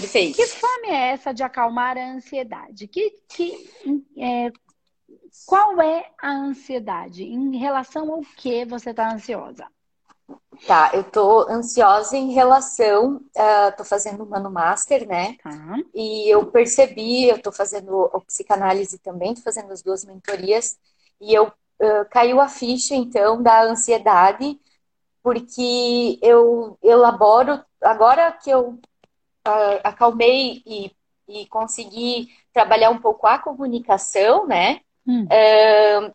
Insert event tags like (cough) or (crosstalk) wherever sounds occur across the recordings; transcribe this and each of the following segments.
Perfeito. Que fome é essa de acalmar a ansiedade? Que, que, é, qual é a ansiedade? Em relação ao que você está ansiosa? Tá, eu tô ansiosa em relação, uh, tô fazendo o Mano Master, né? Tá. E eu percebi, eu tô fazendo a psicanálise também, tô fazendo as duas mentorias, e eu uh, caiu a ficha, então, da ansiedade, porque eu elaboro, agora que eu uh, acalmei e, e consegui trabalhar um pouco a comunicação, né? Hum. Uh,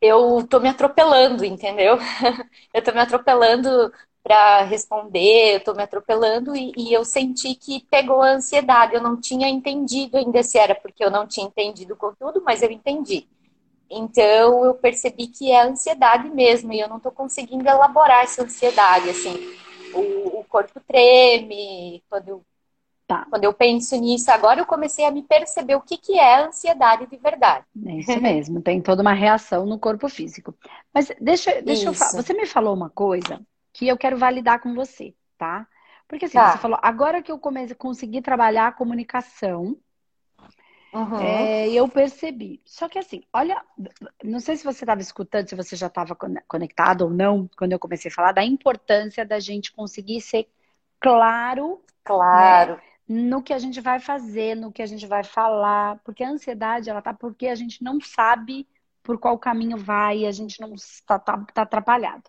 eu tô me atropelando, entendeu? (laughs) eu tô me atropelando para responder, eu tô me atropelando e, e, eu senti que pegou a ansiedade. Eu não tinha entendido ainda se era porque eu não tinha entendido o conteúdo, mas eu entendi. Então eu percebi que é ansiedade mesmo e eu não tô conseguindo elaborar essa ansiedade, assim. O corpo treme quando eu Tá. Quando eu penso nisso, agora eu comecei a me perceber o que, que é ansiedade de verdade. É isso mesmo, tem toda uma reação no corpo físico. Mas deixa, deixa eu falar. Você me falou uma coisa que eu quero validar com você, tá? Porque assim, tá. você falou, agora que eu comecei, consegui trabalhar a comunicação, uhum. é, eu percebi. Só que assim, olha, não sei se você estava escutando, se você já estava conectado ou não, quando eu comecei a falar da importância da gente conseguir ser claro. Claro. Né? no que a gente vai fazer, no que a gente vai falar, porque a ansiedade ela tá porque a gente não sabe por qual caminho vai, a gente não está tá, tá atrapalhado.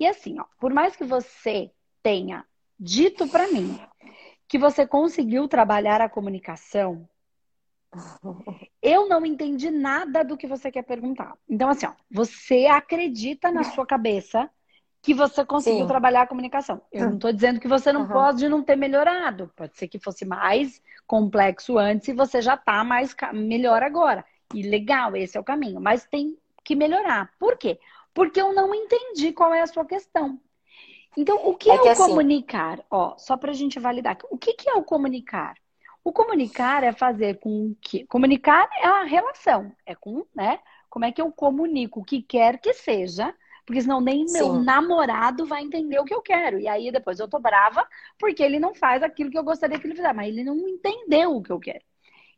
E assim, ó, por mais que você tenha dito para mim que você conseguiu trabalhar a comunicação, eu não entendi nada do que você quer perguntar. Então, assim, ó, você acredita na sua cabeça que você conseguiu Sim. trabalhar a comunicação. Eu não estou dizendo que você não uhum. pode não ter melhorado. Pode ser que fosse mais complexo antes e você já está mais melhor agora. E legal, esse é o caminho. Mas tem que melhorar. Por quê? Porque eu não entendi qual é a sua questão. Então, o que é, é o assim... comunicar? Ó, só para a gente validar. O que, que é o comunicar? O comunicar é fazer com que. Comunicar é a relação. É com, né? Como é que eu comunico o que quer que seja porque senão nem Sim. meu namorado vai entender o que eu quero. E aí depois eu tô brava porque ele não faz aquilo que eu gostaria que ele fizesse, mas ele não entendeu o que eu quero.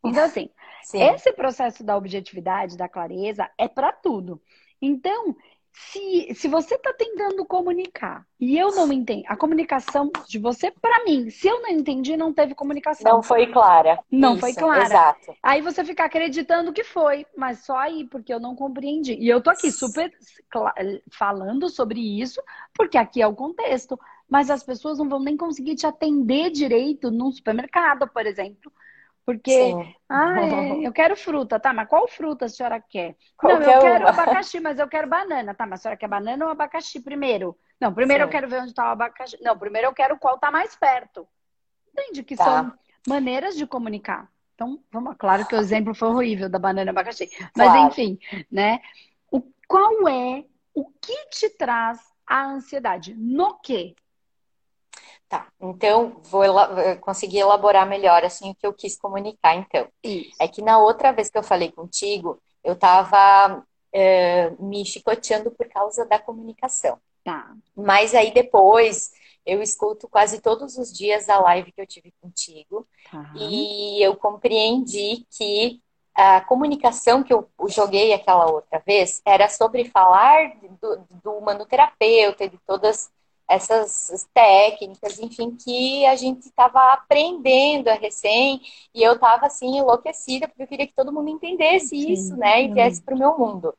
Então, assim, (laughs) Sim. esse processo da objetividade, da clareza, é para tudo. Então, se, se você está tentando comunicar e eu não entendo, a comunicação de você, para mim, se eu não entendi, não teve comunicação. Não foi clara. Não Isso, foi clara. Exato. Aí você fica acreditando que foi, mas só aí, porque eu não compreendi. E eu tô aqui super falando sobre isso, porque aqui é o contexto. Mas as pessoas não vão nem conseguir te atender direito num supermercado, por exemplo porque, ah, (laughs) é, eu quero fruta, tá? Mas qual fruta a senhora quer? Qualquer não, eu quero uma. abacaxi, mas eu quero banana, tá? Mas a senhora quer banana ou abacaxi primeiro? Não, primeiro Sim. eu quero ver onde está o abacaxi. Não, primeiro eu quero qual tá mais perto. Entende? Que tá. são maneiras de comunicar. Então, vamos, claro que o exemplo foi horrível da banana e abacaxi. Mas, claro. enfim, né? O, qual é o que te traz a ansiedade? No quê? Tá, então vou conseguir elaborar melhor assim o que eu quis comunicar. Então, Isso. é que na outra vez que eu falei contigo, eu estava é, me chicoteando por causa da comunicação. Tá. Mas aí depois eu escuto quase todos os dias a live que eu tive contigo tá. e eu compreendi que a comunicação que eu joguei aquela outra vez era sobre falar do, do manoterapeuta, de todas essas técnicas, enfim, que a gente estava aprendendo a recém, e eu estava assim enlouquecida, porque eu queria que todo mundo entendesse Sim, isso, né, e viesse para o meu mundo.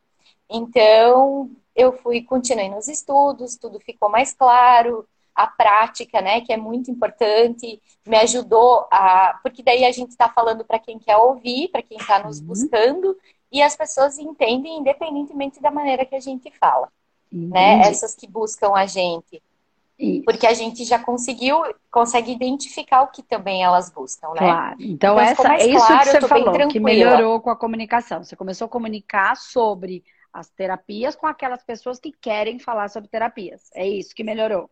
Então, eu fui, continuei nos estudos, tudo ficou mais claro, a prática, né, que é muito importante, me ajudou a. Porque daí a gente está falando para quem quer ouvir, para quem está nos uhum. buscando, e as pessoas entendem independentemente da maneira que a gente fala. Né? Essas que buscam a gente. Isso. Porque a gente já conseguiu, consegue identificar o que também elas buscam, né? Claro. Então, então essa, é isso claro, que você falou, que melhorou com a comunicação. Você começou a comunicar sobre as terapias com aquelas pessoas que querem falar sobre terapias. É isso que melhorou.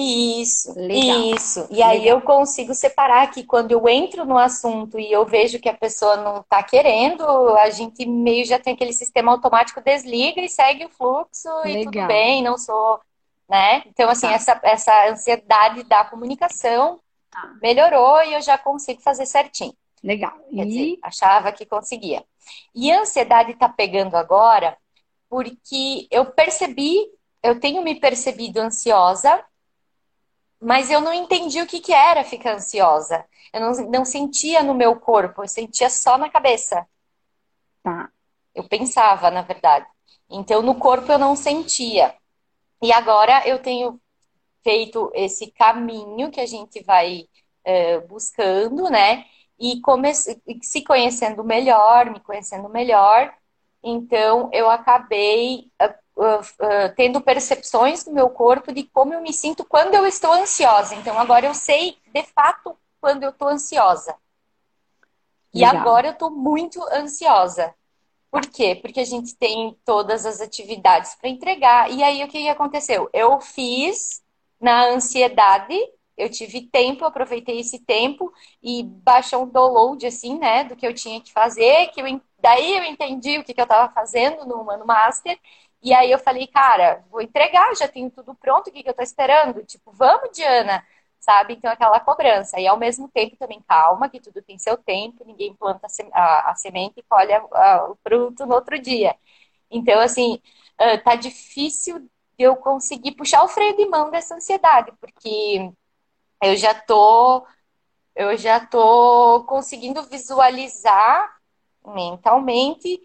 Isso, Legal. isso. E Legal. aí eu consigo separar que quando eu entro no assunto e eu vejo que a pessoa não está querendo, a gente meio já tem aquele sistema automático desliga e segue o fluxo Legal. e tudo bem, não sou né? Então, assim, tá. essa, essa ansiedade da comunicação tá. melhorou e eu já consigo fazer certinho. Legal. Quer e... dizer, achava que conseguia. E a ansiedade está pegando agora porque eu percebi, eu tenho me percebido ansiosa, mas eu não entendi o que, que era ficar ansiosa. Eu não, não sentia no meu corpo, eu sentia só na cabeça. Tá. Eu pensava, na verdade. Então, no corpo eu não sentia. E agora eu tenho feito esse caminho que a gente vai é, buscando, né? E comece, se conhecendo melhor, me conhecendo melhor. Então, eu acabei uh, uh, uh, tendo percepções no meu corpo de como eu me sinto quando eu estou ansiosa. Então, agora eu sei, de fato, quando eu estou ansiosa. E Legal. agora eu estou muito ansiosa. Por quê? Porque a gente tem todas as atividades para entregar. E aí o que aconteceu? Eu fiz na ansiedade, eu tive tempo, aproveitei esse tempo e baixou um download assim, né, do que eu tinha que fazer, que eu, daí eu entendi o que, que eu estava fazendo no Humano Master. E aí eu falei, cara, vou entregar, já tenho tudo pronto, o que, que eu estou esperando? Tipo, vamos, Diana sabe? Então, aquela cobrança. E ao mesmo tempo também calma, que tudo tem seu tempo, ninguém planta a, semente e colhe o fruto no outro dia. Então, assim, tá difícil eu conseguir puxar o freio de mão dessa ansiedade, porque eu já tô eu já tô conseguindo visualizar mentalmente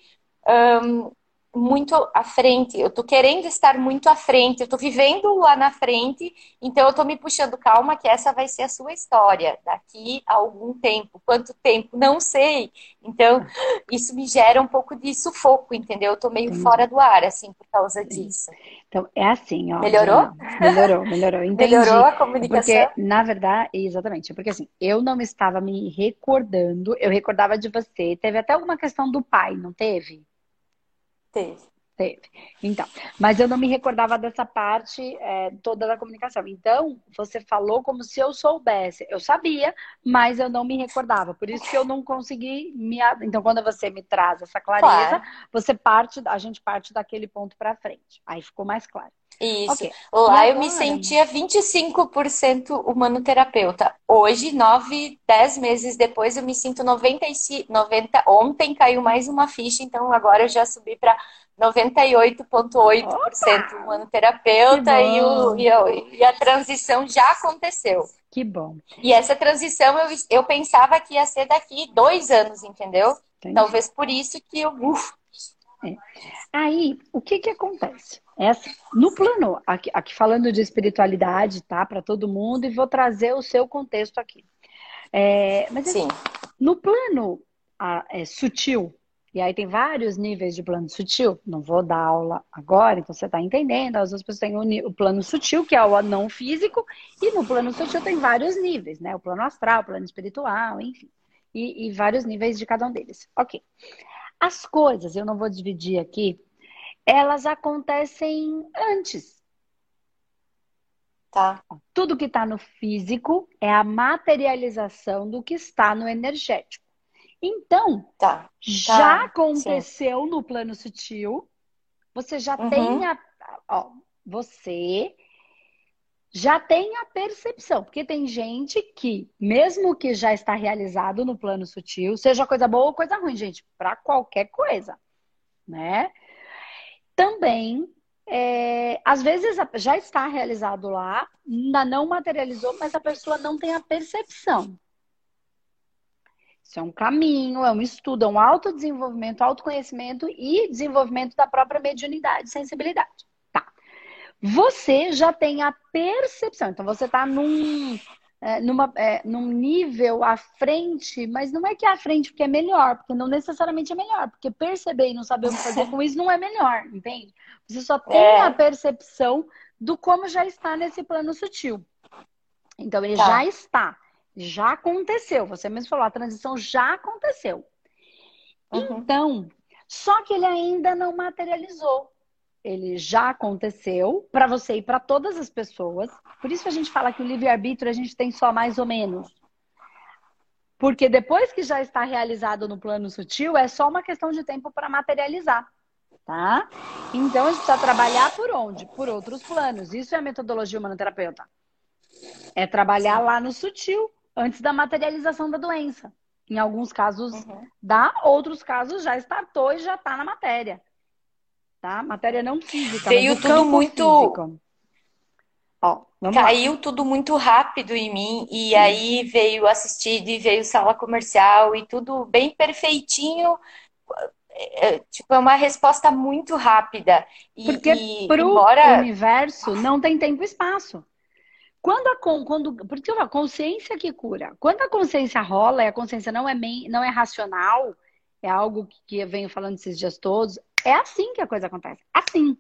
um, muito à frente, eu tô querendo estar muito à frente, eu tô vivendo lá na frente, então eu tô me puxando, calma, que essa vai ser a sua história daqui a algum tempo. Quanto tempo? Não sei. Então, (laughs) isso me gera um pouco de sufoco, entendeu? Eu tô meio fora do ar, assim, por causa disso. Então, é assim, ó. Melhorou? melhorou, melhorou. (laughs) Entendi. Melhorou a comunicação? Porque, na verdade, exatamente, porque assim, eu não estava me recordando, eu recordava de você, teve até alguma questão do pai, não teve? Teve. Teve. Então, mas eu não me recordava dessa parte é, toda da comunicação. Então, você falou como se eu soubesse. Eu sabia, mas eu não me recordava. Por isso que eu não consegui me. Então, quando você me traz essa clareza, claro. você parte, a gente parte daquele ponto para frente. Aí ficou mais claro. Isso. Okay. Lá eu me sentia 25% humanoterapeuta. Hoje, 9, 10 meses depois, eu me sinto 95, 90. Ontem caiu mais uma ficha, então agora eu já subi para 98,8% humanoterapeuta e, o, e, e, a transição já aconteceu. Que bom. E essa transição eu, eu pensava que ia ser daqui dois anos, entendeu? Entendi. Talvez por isso que eu. Uf. É. Aí, o que que acontece? Essa, no plano, aqui, aqui falando de espiritualidade, tá? Para todo mundo, e vou trazer o seu contexto aqui. É, mas Sim. no plano a, é, sutil, e aí tem vários níveis de plano sutil. Não vou dar aula agora, então você está entendendo. As pessoas têm o, o, plano sutil, que é o não físico, e no plano sutil tem vários níveis, né? O plano astral, o plano espiritual, enfim. E, e vários níveis de cada um deles. Ok. As coisas, eu não vou dividir aqui, elas acontecem antes. Tá. Tudo que está no físico é a materialização do que está no energético. Então, tá. já tá. aconteceu Sim. no plano sutil. Você já uhum. tem a. Ó, você já tem a percepção, porque tem gente que, mesmo que já está realizado no plano sutil, seja coisa boa ou coisa ruim, gente, para qualquer coisa, né? Também, é, às vezes já está realizado lá, ainda não materializou, mas a pessoa não tem a percepção. Isso é um caminho, é um estudo, é um autodesenvolvimento, autoconhecimento e desenvolvimento da própria mediunidade, sensibilidade. Tá. Você já tem a percepção, então você está num, é, numa, é, num nível à frente, mas não é que é à frente porque é melhor, porque não necessariamente é melhor, porque perceber e não saber o que fazer com isso não é melhor, entende? Você só (laughs) tem é. a percepção do como já está nesse plano sutil. Então ele tá. já está. Já aconteceu. Você mesmo falou, a transição já aconteceu. Uhum. Então, só que ele ainda não materializou. Ele já aconteceu para você e para todas as pessoas. Por isso que a gente fala que o livre-arbítrio a gente tem só mais ou menos. Porque depois que já está realizado no plano sutil, é só uma questão de tempo para materializar. Tá? Então a gente precisa trabalhar por onde? Por outros planos. Isso é a metodologia humanoterapeuta. É trabalhar lá no sutil antes da materialização da doença. Em alguns casos uhum. dá, outros casos já startou e já está na matéria. Tá? Matéria não física. Veio tudo muito. Ó, Caiu lá. tudo muito rápido em mim e Sim. aí veio assistir e veio sala comercial e tudo bem perfeitinho. É, tipo, é uma resposta muito rápida. E, Porque para o embora... universo não tem tempo e espaço. Quando a, quando, porque a consciência que cura. Quando a consciência rola e a consciência não é, não é racional, é algo que, que eu venho falando esses dias todos, é assim que a coisa acontece. Assim.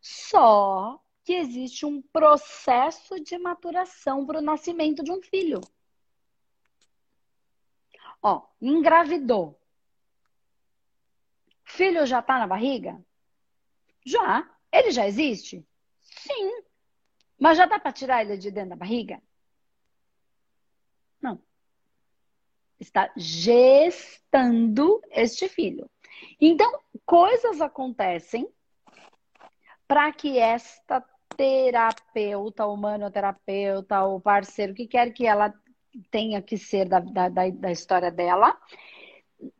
Só que existe um processo de maturação para o nascimento de um filho. Ó, engravidou. Filho já está na barriga? Já. Ele já existe? Sim. Mas já dá para tirar ele de dentro da barriga? Não. Está gestando este filho. Então, coisas acontecem para que esta terapeuta, humanoterapeuta, ou parceiro, que quer que ela tenha que ser da, da, da história dela,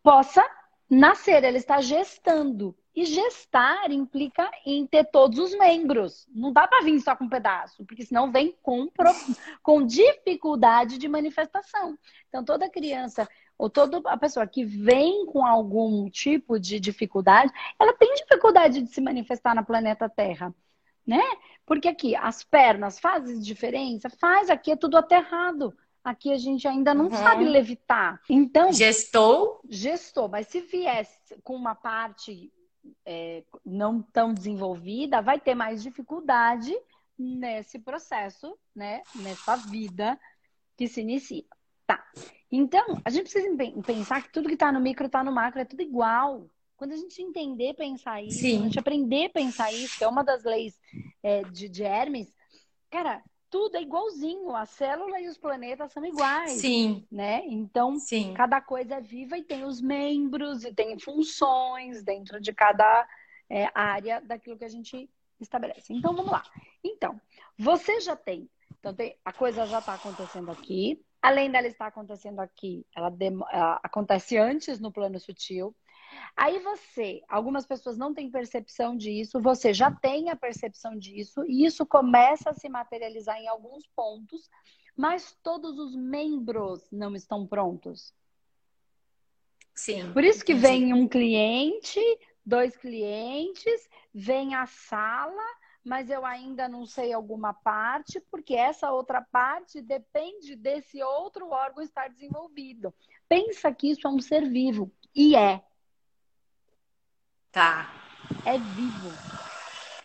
possa nascer. Ela está gestando. E gestar implica em ter todos os membros. Não dá para vir só com um pedaço, porque senão vem com, com dificuldade de manifestação. Então, toda criança ou toda a pessoa que vem com algum tipo de dificuldade, ela tem dificuldade de se manifestar na planeta Terra, né? Porque aqui as pernas fazem diferença, faz aqui é tudo aterrado. Aqui a gente ainda não uhum. sabe levitar. Então, gestou? Gestou, mas se viesse com uma parte é, não tão desenvolvida, vai ter mais dificuldade nesse processo, né? Nessa vida que se inicia. Tá. Então, a gente precisa pensar que tudo que está no micro está no macro, é tudo igual. Quando a gente entender pensar isso, Sim. a gente aprender a pensar isso, que é uma das leis é, de, de Hermes, cara, tudo é igualzinho, a célula e os planetas são iguais. Sim. Né? Então, Sim. cada coisa é viva e tem os membros e tem funções dentro de cada é, área daquilo que a gente estabelece. Então, vamos lá. Então, você já tem. Então, tem, a coisa já está acontecendo aqui. Além dela estar acontecendo aqui, ela, ela acontece antes no plano sutil. Aí você, algumas pessoas não têm percepção disso, você já tem a percepção disso, e isso começa a se materializar em alguns pontos, mas todos os membros não estão prontos. Sim. Por isso que vem um cliente, dois clientes, vem a sala, mas eu ainda não sei alguma parte, porque essa outra parte depende desse outro órgão estar desenvolvido. Pensa que isso é um ser vivo, e é. Tá. É vivo.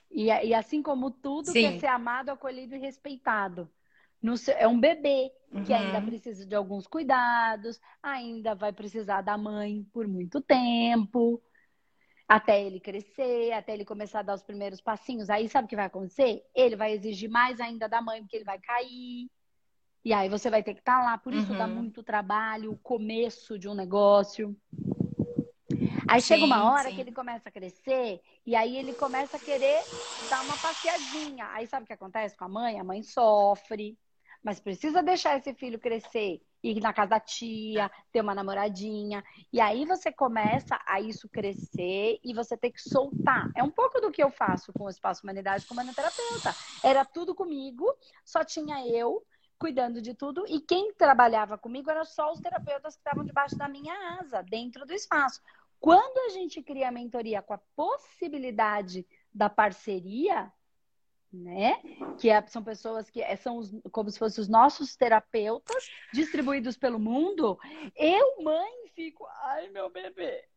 E, e assim como tudo Sim. quer ser amado, acolhido e respeitado. No, é um bebê que uhum. ainda precisa de alguns cuidados, ainda vai precisar da mãe por muito tempo, até ele crescer, até ele começar a dar os primeiros passinhos. Aí sabe o que vai acontecer? Ele vai exigir mais ainda da mãe, porque ele vai cair. E aí você vai ter que estar tá lá. Por isso uhum. dá muito trabalho, o começo de um negócio. Aí sim, chega uma hora sim. que ele começa a crescer e aí ele começa a querer dar uma passeadinha. Aí sabe o que acontece com a mãe? A mãe sofre, mas precisa deixar esse filho crescer, ir na casa da tia, ter uma namoradinha. E aí você começa a isso crescer e você tem que soltar. É um pouco do que eu faço com o Espaço Humanidade como terapeuta. Era tudo comigo, só tinha eu cuidando de tudo e quem trabalhava comigo eram só os terapeutas que estavam debaixo da minha asa, dentro do espaço. Quando a gente cria a mentoria com a possibilidade da parceria, né? Que é, são pessoas que é, são os, como se fossem os nossos terapeutas distribuídos pelo mundo. Eu, mãe, fico, ai meu bebê,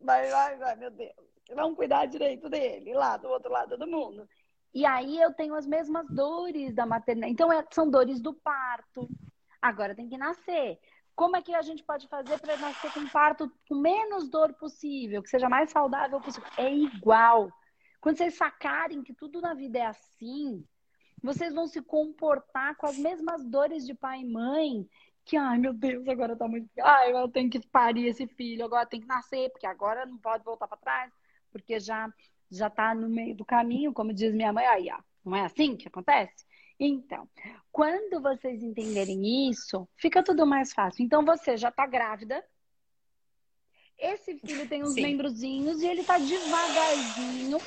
vai, vai, vai, meu Deus, vamos cuidar direito dele lá do outro lado do mundo. E aí eu tenho as mesmas dores da maternidade. Então é, são dores do parto. Agora tem que nascer. Como é que a gente pode fazer para nascer com parto com menos dor possível, que seja mais saudável possível? É igual. Quando vocês sacarem que tudo na vida é assim, vocês vão se comportar com as mesmas dores de pai e mãe. Que, ai meu Deus, agora tá muito. Ai, eu tenho que parir esse filho, agora tem que nascer, porque agora não pode voltar para trás, porque já já tá no meio do caminho, como diz minha mãe. Aí, ó, não é assim que acontece? Então, quando vocês entenderem isso, fica tudo mais fácil. Então, você já está grávida. Esse filho tem uns Sim. membrozinhos e ele está devagarzinho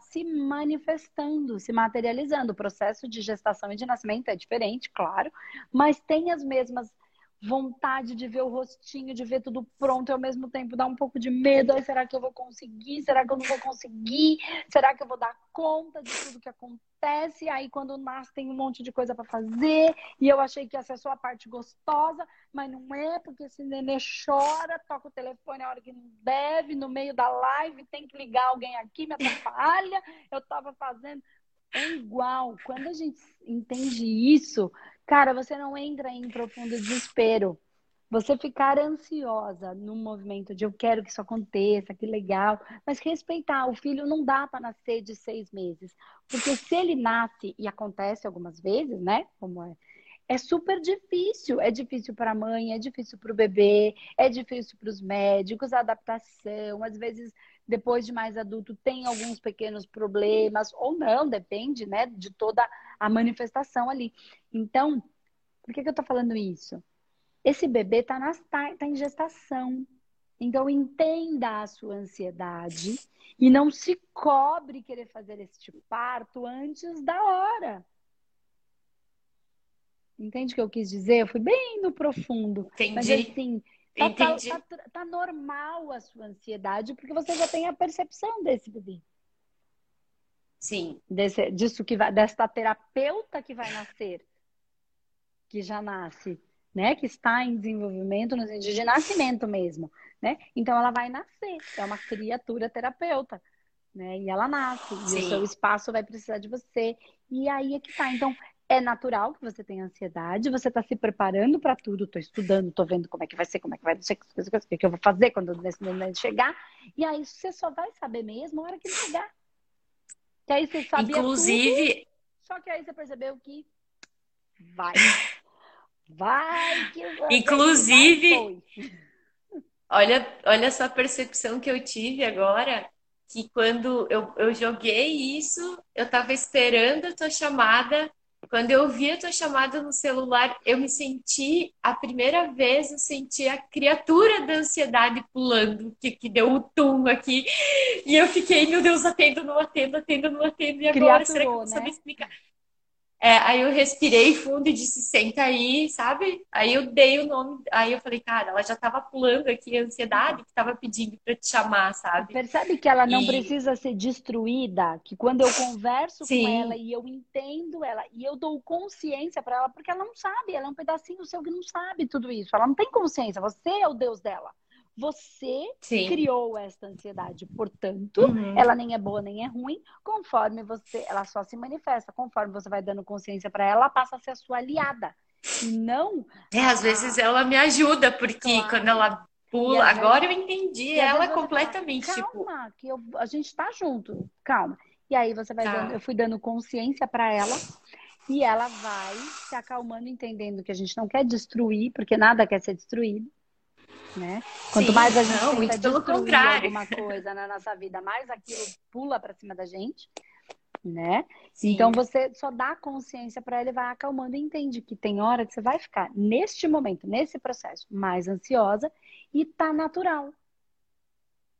se manifestando, se materializando. O processo de gestação e de nascimento é diferente, claro, mas tem as mesmas vontade de ver o rostinho, de ver tudo pronto e ao mesmo tempo dá um pouco de medo. Aí, será que eu vou conseguir? Será que eu não vou conseguir? Será que eu vou dar conta de tudo que acontece? Aí, quando nasce, tem um monte de coisa para fazer. E eu achei que essa é a parte gostosa, mas não é, porque esse nenê chora, toca o telefone a hora que não deve, no meio da live, tem que ligar alguém aqui, me atrapalha. Eu tava fazendo. É igual. Quando a gente entende isso, cara, você não entra em profundo desespero. Você ficar ansiosa no movimento de eu quero que isso aconteça, que legal, mas respeitar. O filho não dá para nascer de seis meses. Porque se ele nasce, e acontece algumas vezes, né? Como é, é super difícil. É difícil para a mãe, é difícil para o bebê, é difícil para os médicos, a adaptação. Às vezes depois de mais adulto tem alguns pequenos problemas, ou não, depende, né, de toda a manifestação ali. Então, por que, que eu tô falando isso? Esse bebê tá, na, tá, tá em gestação. Então, entenda a sua ansiedade e não se cobre querer fazer este parto antes da hora. Entende o que eu quis dizer? Eu fui bem no profundo. Entendi. Mas assim, Tá, tá, tá, tá, normal a sua ansiedade, porque você já tem a percepção desse bebê. Sim. Desse, disso que vai, desta terapeuta que vai nascer, que já nasce, né? Que está em desenvolvimento no sentido de nascimento mesmo, né? Então ela vai nascer, é uma criatura terapeuta, né? E ela nasce, Sim. e o seu espaço vai precisar de você. E aí é que tá. Então, é natural que você tenha ansiedade, você está se preparando para tudo, estou estudando, estou vendo como é que vai ser, como é que vai ser, o que eu vou fazer quando esse momento chegar. E aí você só vai saber mesmo na hora que chegar. Que aí você sabia Inclusive... Tudo, só que aí você percebeu que vai. Vai que vai. Inclusive, olha, olha essa percepção que eu tive agora, que quando eu, eu joguei isso, eu estava esperando a tua chamada quando eu vi a tua chamada no celular, eu me senti, a primeira vez, eu senti a criatura da ansiedade pulando, que, que deu um tum aqui. E eu fiquei, meu Deus, atendo, não atendo, atendo, não atendo. E agora, será que eu vou né? explicar? É, aí eu respirei fundo e disse, senta aí, sabe? Aí eu dei o nome, aí eu falei, cara, ela já tava pulando aqui a ansiedade que tava pedindo para te chamar, sabe? Percebe que ela não e... precisa ser destruída, que quando eu converso Sim. com ela e eu entendo ela e eu dou consciência para ela, porque ela não sabe, ela é um pedacinho seu que não sabe tudo isso. Ela não tem consciência, você é o Deus dela. Você Sim. criou esta ansiedade, portanto, uhum. ela nem é boa nem é ruim, conforme você, ela só se manifesta, conforme você vai dando consciência para ela, ela passa a ser a sua aliada. Não. É, às vezes ela me ajuda, porque claro. quando ela pula, agora eu entendi ela completamente. Fala, calma, tipo... que eu, a gente tá junto, calma. E aí você vai tá. dando, eu fui dando consciência para ela. E ela vai se acalmando, entendendo que a gente não quer destruir, porque nada quer ser destruído né? Quanto Sim, mais a gente não, tenta destruir alguma coisa na nossa vida, mais aquilo pula para cima da gente, né? Sim. Então você só dá consciência para ele, vai acalmando e entende que tem hora que você vai ficar neste momento, nesse processo, mais ansiosa e tá natural.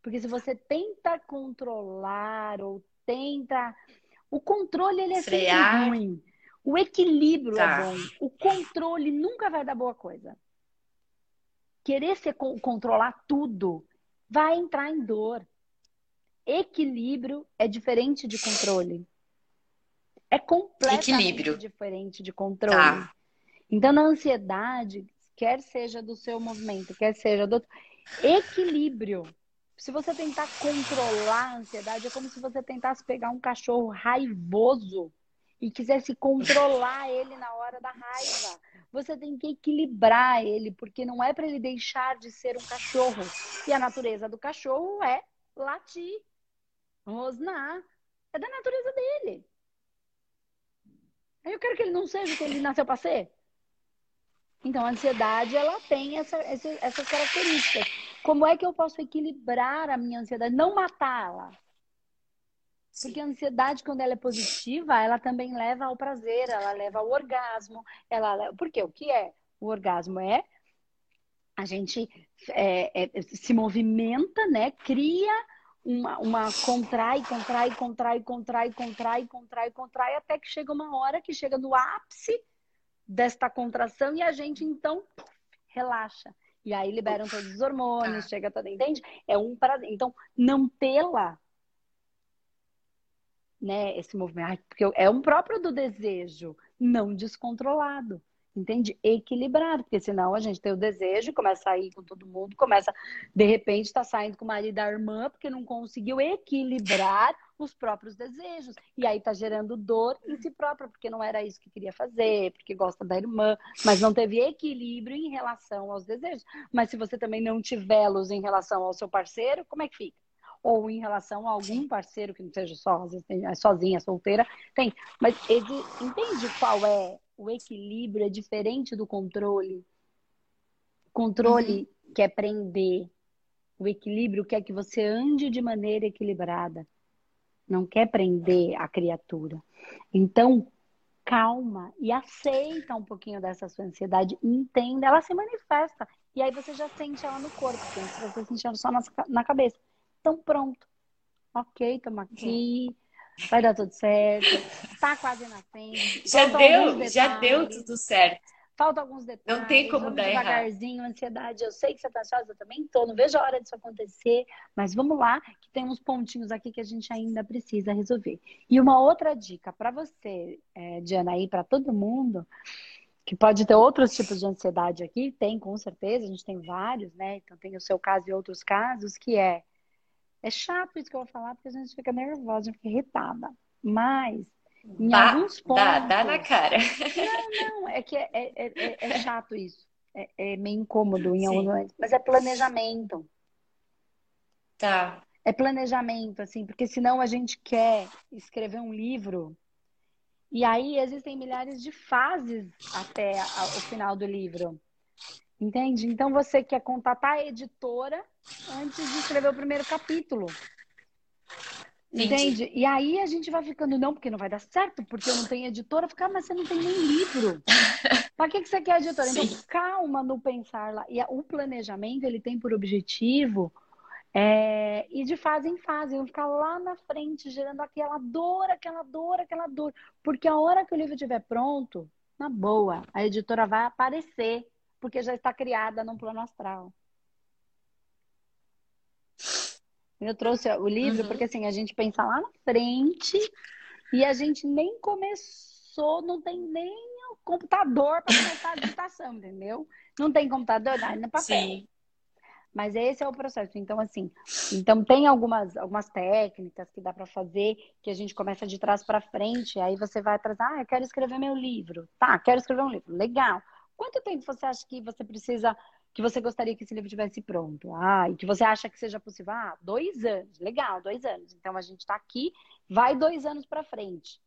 Porque se você tenta controlar ou tenta o controle ele é Frear. sempre ruim. O equilíbrio é tá. é bom. O controle nunca vai dar boa coisa querer ser, controlar tudo, vai entrar em dor. Equilíbrio é diferente de controle. É completamente Equilíbrio. diferente de controle. Tá. Então, na ansiedade, quer seja do seu movimento, quer seja do outro, equilíbrio. Se você tentar controlar a ansiedade, é como se você tentasse pegar um cachorro raivoso e quisesse controlar ele na hora da raiva você tem que equilibrar ele, porque não é para ele deixar de ser um cachorro. E a natureza do cachorro é latir, rosnar. É da natureza dele. Eu quero que ele não seja o que ele nasceu para ser. Então, a ansiedade, ela tem essa, essa, essas características. Como é que eu posso equilibrar a minha ansiedade? Não matá-la. Porque a ansiedade, quando ela é positiva, ela também leva ao prazer, ela leva ao orgasmo. Ela. Porque o que é o orgasmo? É a gente é, é, se movimenta, né? Cria uma, uma contrai, contrai, contrai, contrai, contrai, contrai, contrai, até que chega uma hora que chega no ápice desta contração e a gente então relaxa. E aí liberam todos os hormônios, ah. chega toda, entende? É um prazer. Então, não tê-la, né, esse movimento, porque é um próprio do desejo, não descontrolado entende? Equilibrado, porque senão a gente tem o desejo, começa a ir com todo mundo, começa, de repente, está saindo com o marido da irmã, porque não conseguiu equilibrar os próprios desejos. E aí está gerando dor em si própria, porque não era isso que queria fazer, porque gosta da irmã, mas não teve equilíbrio em relação aos desejos. Mas se você também não tiver em relação ao seu parceiro, como é que fica? Ou em relação a algum parceiro que não seja só, às vezes tem, é sozinha, solteira, tem. Mas ele entende qual é o equilíbrio é diferente do controle. Controle uhum. quer prender. O equilíbrio quer que você ande de maneira equilibrada. Não quer prender a criatura. Então, calma e aceita um pouquinho dessa sua ansiedade. Entenda, ela se manifesta. E aí você já sente ela no corpo. Você sentindo só na, na cabeça. Então, pronto. Ok, estamos aqui. Vai dar tudo certo, tá quase nascendo. Já deu, já deu tudo certo. Falta alguns detalhes. Não tem como dar devagarzinho, errado. ansiedade. Eu sei que você tá ansiosa, eu também tô. Não vejo a hora disso acontecer. Mas vamos lá, que tem uns pontinhos aqui que a gente ainda precisa resolver. E uma outra dica para você, é, Diana, aí para todo mundo, que pode ter outros tipos de ansiedade aqui, tem com certeza, a gente tem vários, né? Então tem o seu caso e outros casos, que é é chato isso que eu vou falar, porque a gente fica nervosa, fica irritada. Mas, em dá, alguns pontos. Dá, dá na cara. Não, não, é que é, é, é, é chato isso. É, é, meio incômodo em alguns momentos. Mas é planejamento. Tá. É planejamento, assim, porque senão a gente quer escrever um livro. E aí existem milhares de fases até o final do livro. Entende? Então você quer contatar a editora antes de escrever o primeiro capítulo. Entendi. Entende? E aí a gente vai ficando, não, porque não vai dar certo, porque eu não tenho editora. Ficar, ah, mas você não tem nem livro. (laughs) Para que, que você quer editora? Então, Sim. Então, calma no pensar lá. E o planejamento, ele tem por objetivo é, ir de fase em fase, não ficar lá na frente, gerando aquela dor, aquela dor, aquela dor. Porque a hora que o livro estiver pronto, na boa, a editora vai aparecer porque já está criada num plano astral. Eu trouxe o livro uhum. porque assim, a gente pensa lá na frente e a gente nem começou, não tem nem o computador para começar a digitação, entendeu? Não tem computador, nada, é papel. Sim. Mas esse é o processo. Então, assim, então tem algumas, algumas técnicas que dá para fazer que a gente começa de trás para frente. Aí você vai atrás, ah, eu quero escrever meu livro. Tá, quero escrever um livro. Legal. Quanto tempo você acha que você precisa, que você gostaria que esse livro tivesse pronto? Ah, e que você acha que seja possível? Ah, dois anos. Legal, dois anos. Então a gente está aqui, vai dois anos para frente.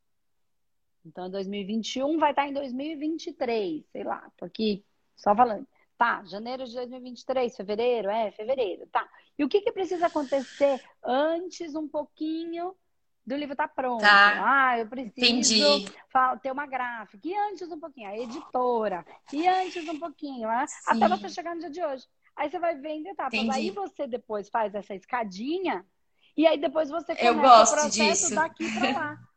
Então 2021 vai estar tá em 2023, sei lá, tô aqui só falando. Tá, janeiro de 2023, fevereiro, é, fevereiro, tá. E o que, que precisa acontecer antes um pouquinho do livro tá pronto. Tá. Ah, eu preciso Entendi. ter uma gráfica. E antes um pouquinho, a editora. E antes um pouquinho, né? até você chegar no dia de hoje. Aí você vai vendo etapas. Entendi. Aí você depois faz essa escadinha e aí depois você começa eu gosto o processo disso. daqui para lá. (laughs)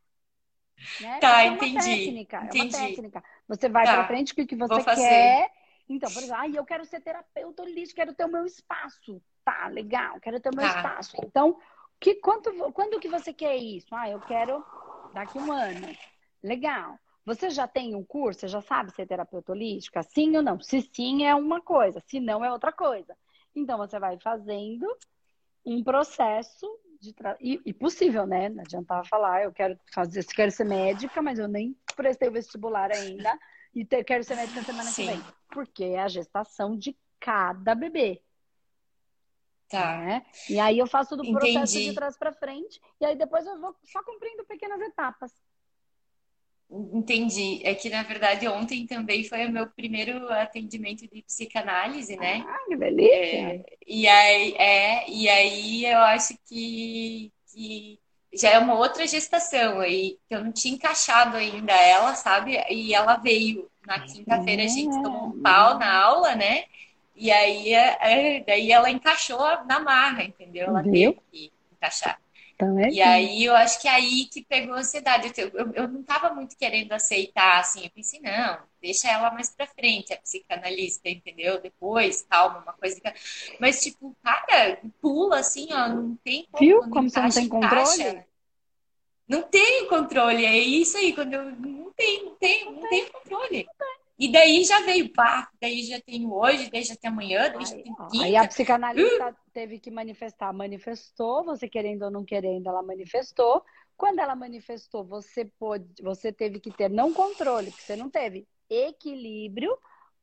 Né? Tá, é entendi. Técnica, entendi. É uma técnica. Você vai tá. para frente o que você quer. Então, por exemplo, ah, eu quero ser terapeuta holístico, quero ter o meu espaço. Tá, legal, quero ter o meu tá. espaço. Então, que, quanto, quando que você quer isso? Ah, eu quero daqui um ano. Legal. Você já tem um curso? Você já sabe ser terapeuta holística? Sim ou não? Se sim, é uma coisa. Se não, é outra coisa. Então, você vai fazendo um processo de tra... e, e, possível, né? Não adiantava falar, eu quero fazer, quero ser médica, mas eu nem prestei o vestibular ainda e ter, quero ser médica semana sim. que vem. Porque é a gestação de cada bebê. Tá. Né? E aí eu faço do processo Entendi. de trás para frente e aí depois eu vou só cumprindo pequenas etapas. Entendi. É que, na verdade, ontem também foi o meu primeiro atendimento de psicanálise, né? Ah, que beleza! É, e, aí, é, e aí eu acho que, que já é uma outra gestação aí, que eu não tinha encaixado ainda ela, sabe? E ela veio na quinta-feira, a gente tomou um pau na aula, né? E aí, é, é daí ela encaixou na marra, entendeu? Ela teve que encaixar. Então é e aí eu acho que é aí que pegou a ansiedade. Eu, eu, eu não estava muito querendo aceitar, assim, eu pensei, não, deixa ela mais pra frente, a psicanalista, entendeu? Depois, calma, uma coisa que... Mas, tipo, cara, pula assim, ó, não tem como. Viu como encaixa, você não tem controle? Encaixa. Não tenho controle, é isso aí, quando eu não tenho, não tenho, não, não tenho controle. Não tem. E daí já veio pá, daí já tenho hoje, daí já tem amanhã, daí já tem quinta. Aí a psicanalista uh! teve que manifestar, manifestou, você querendo ou não querendo, ela manifestou. Quando ela manifestou, você pôde, você teve que ter não controle, porque você não teve equilíbrio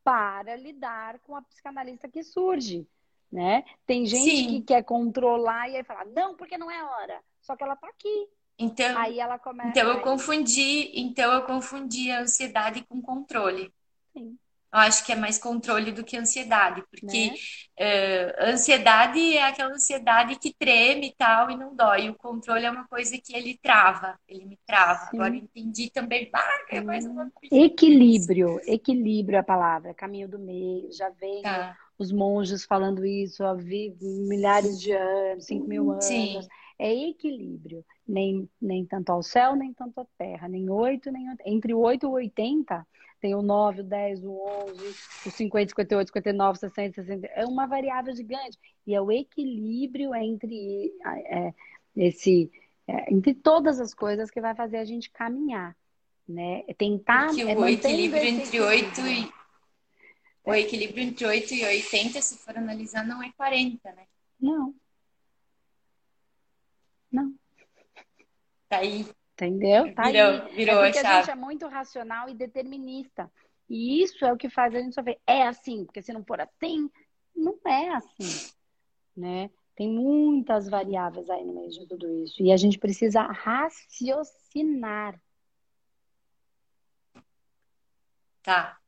para lidar com a psicanalista que surge, né? Tem gente Sim. que quer controlar e aí fala: "Não, porque não é hora". Só que ela tá aqui. Então, aí ela começa Então eu confundi, então eu confundi a ansiedade com controle. Sim. Eu acho que é mais controle do que ansiedade, porque né? uh, ansiedade é aquela ansiedade que treme e tal e não dói. O controle é uma coisa que ele trava, ele me trava. Sim. Agora entendi também. Ah, é mais uma coisa. Equilíbrio, equilíbrio é a palavra, caminho do meio. Já vem tá. os monges falando isso há milhares de anos, cinco mil anos. Sim. É equilíbrio. Nem, nem tanto ao céu, nem tanto à terra. Nem oito, nem entre o 8 e o 80 tem o 9, o 10, o 11, o 50, 58, 59, 60, 60. É uma variável gigante. E é o equilíbrio entre é, esse, é, entre todas as coisas que vai fazer a gente caminhar. Né? É tentar. É o equilíbrio entre 8 e. O equilíbrio entre 8 e 80, se for analisar, não é 40, né? Não. Não. Tá aí. Entendeu? Tá virou, aí. virou é porque a, a gente é muito racional e determinista. E isso é o que faz a gente só ver. É assim, porque se não for assim, não é assim. Né? Tem muitas variáveis aí no meio de tudo isso. E a gente precisa raciocinar. Tá.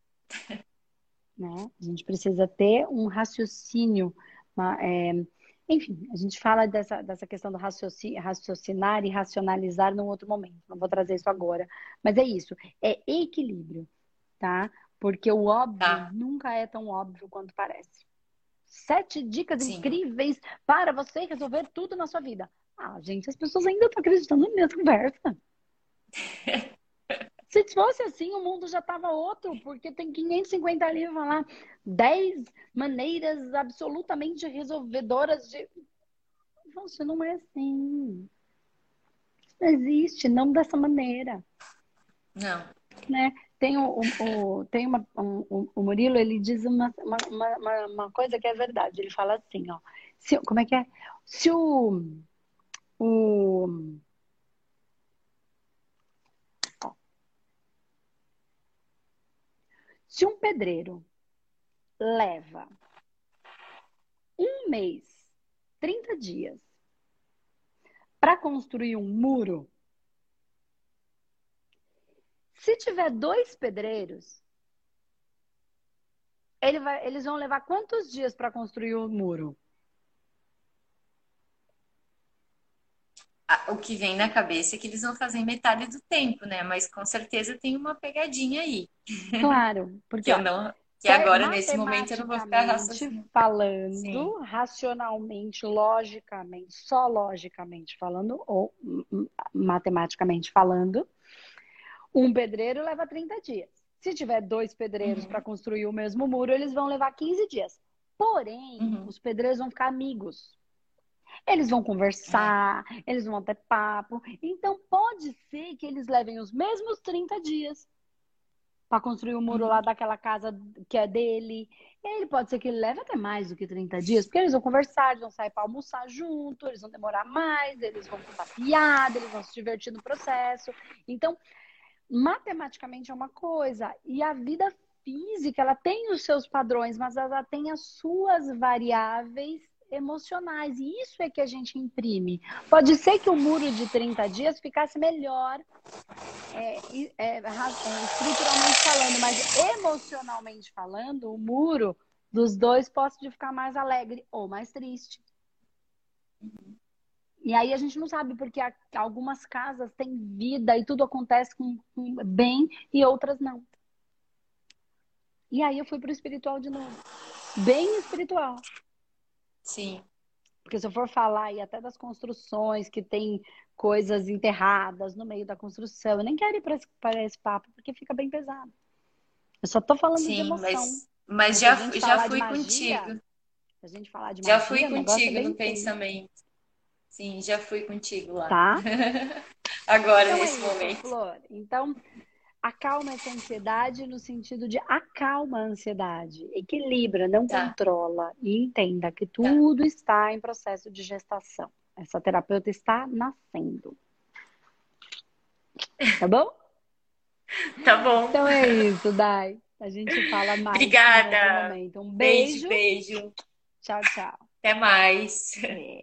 Né? A gente precisa ter um raciocínio. Uma, é, enfim, a gente fala dessa, dessa questão do raciocinar e racionalizar num outro momento. Não vou trazer isso agora. Mas é isso. É equilíbrio, tá? Porque o óbvio tá. nunca é tão óbvio quanto parece. Sete dicas Sim. incríveis para você resolver tudo na sua vida. Ah, gente, as pessoas ainda estão acreditando na minha conversa. (laughs) Se fosse assim, o mundo já estava outro, porque tem 550 livros lá, 10 maneiras absolutamente resolvedoras de. Nossa, não é assim. Isso não existe, não dessa maneira. Não. Né? Tem, o, o tem uma, um, o Murilo, ele diz uma, uma, uma, uma, coisa que é verdade. Ele fala assim, ó. Se, como é que é? Se o, o Se um pedreiro leva um mês, 30 dias, para construir um muro, se tiver dois pedreiros, ele vai, eles vão levar quantos dias para construir o muro? O que vem na cabeça é que eles vão fazer metade do tempo, né? Mas com certeza tem uma pegadinha aí. Claro, porque eu não, que agora nesse momento eu não vou ficar raciocinando. falando, Sim. racionalmente, logicamente, só logicamente falando ou matematicamente falando, um pedreiro leva 30 dias. Se tiver dois pedreiros uhum. para construir o mesmo muro, eles vão levar 15 dias. Porém, uhum. os pedreiros vão ficar amigos. Eles vão conversar, é. eles vão ter papo. Então, pode ser que eles levem os mesmos 30 dias para construir o muro lá uhum. daquela casa que é dele. E ele pode ser que ele leve até mais do que 30 dias, porque eles vão conversar, eles vão sair para almoçar junto, eles vão demorar mais, eles vão contar piada, eles vão se divertir no processo. Então, matematicamente é uma coisa, e a vida física, ela tem os seus padrões, mas ela tem as suas variáveis emocionais. E isso é que a gente imprime. Pode ser que o muro de 30 dias ficasse melhor é, é, é, estruturalmente falando, mas emocionalmente falando, o muro dos dois pode ficar mais alegre ou mais triste. E aí a gente não sabe porque algumas casas têm vida e tudo acontece com, com bem e outras não. E aí eu fui pro espiritual de novo. Bem espiritual. Sim. Porque se eu for falar aí até das construções que tem coisas enterradas no meio da construção, eu nem quero ir para esse, esse papo porque fica bem pesado. Eu só tô falando Sim, de emoção. Mas, mas já, já fui magia, contigo. A gente falar de magia, Já fui contigo é no pensamento. Sim, já fui contigo lá. Tá. (laughs) Agora, então, nesse é isso, momento. Flor. Então, acalma essa ansiedade no sentido de acalma a ansiedade, equilibra, não tá. controla e entenda que tá. tudo tá. está em processo de gestação. Essa terapeuta está nascendo. Tá bom? (laughs) Tá bom. Então é isso, Dai. A gente fala mais. Obrigada. Um beijo. Beijo, beijo. Tchau, tchau. Até mais. É.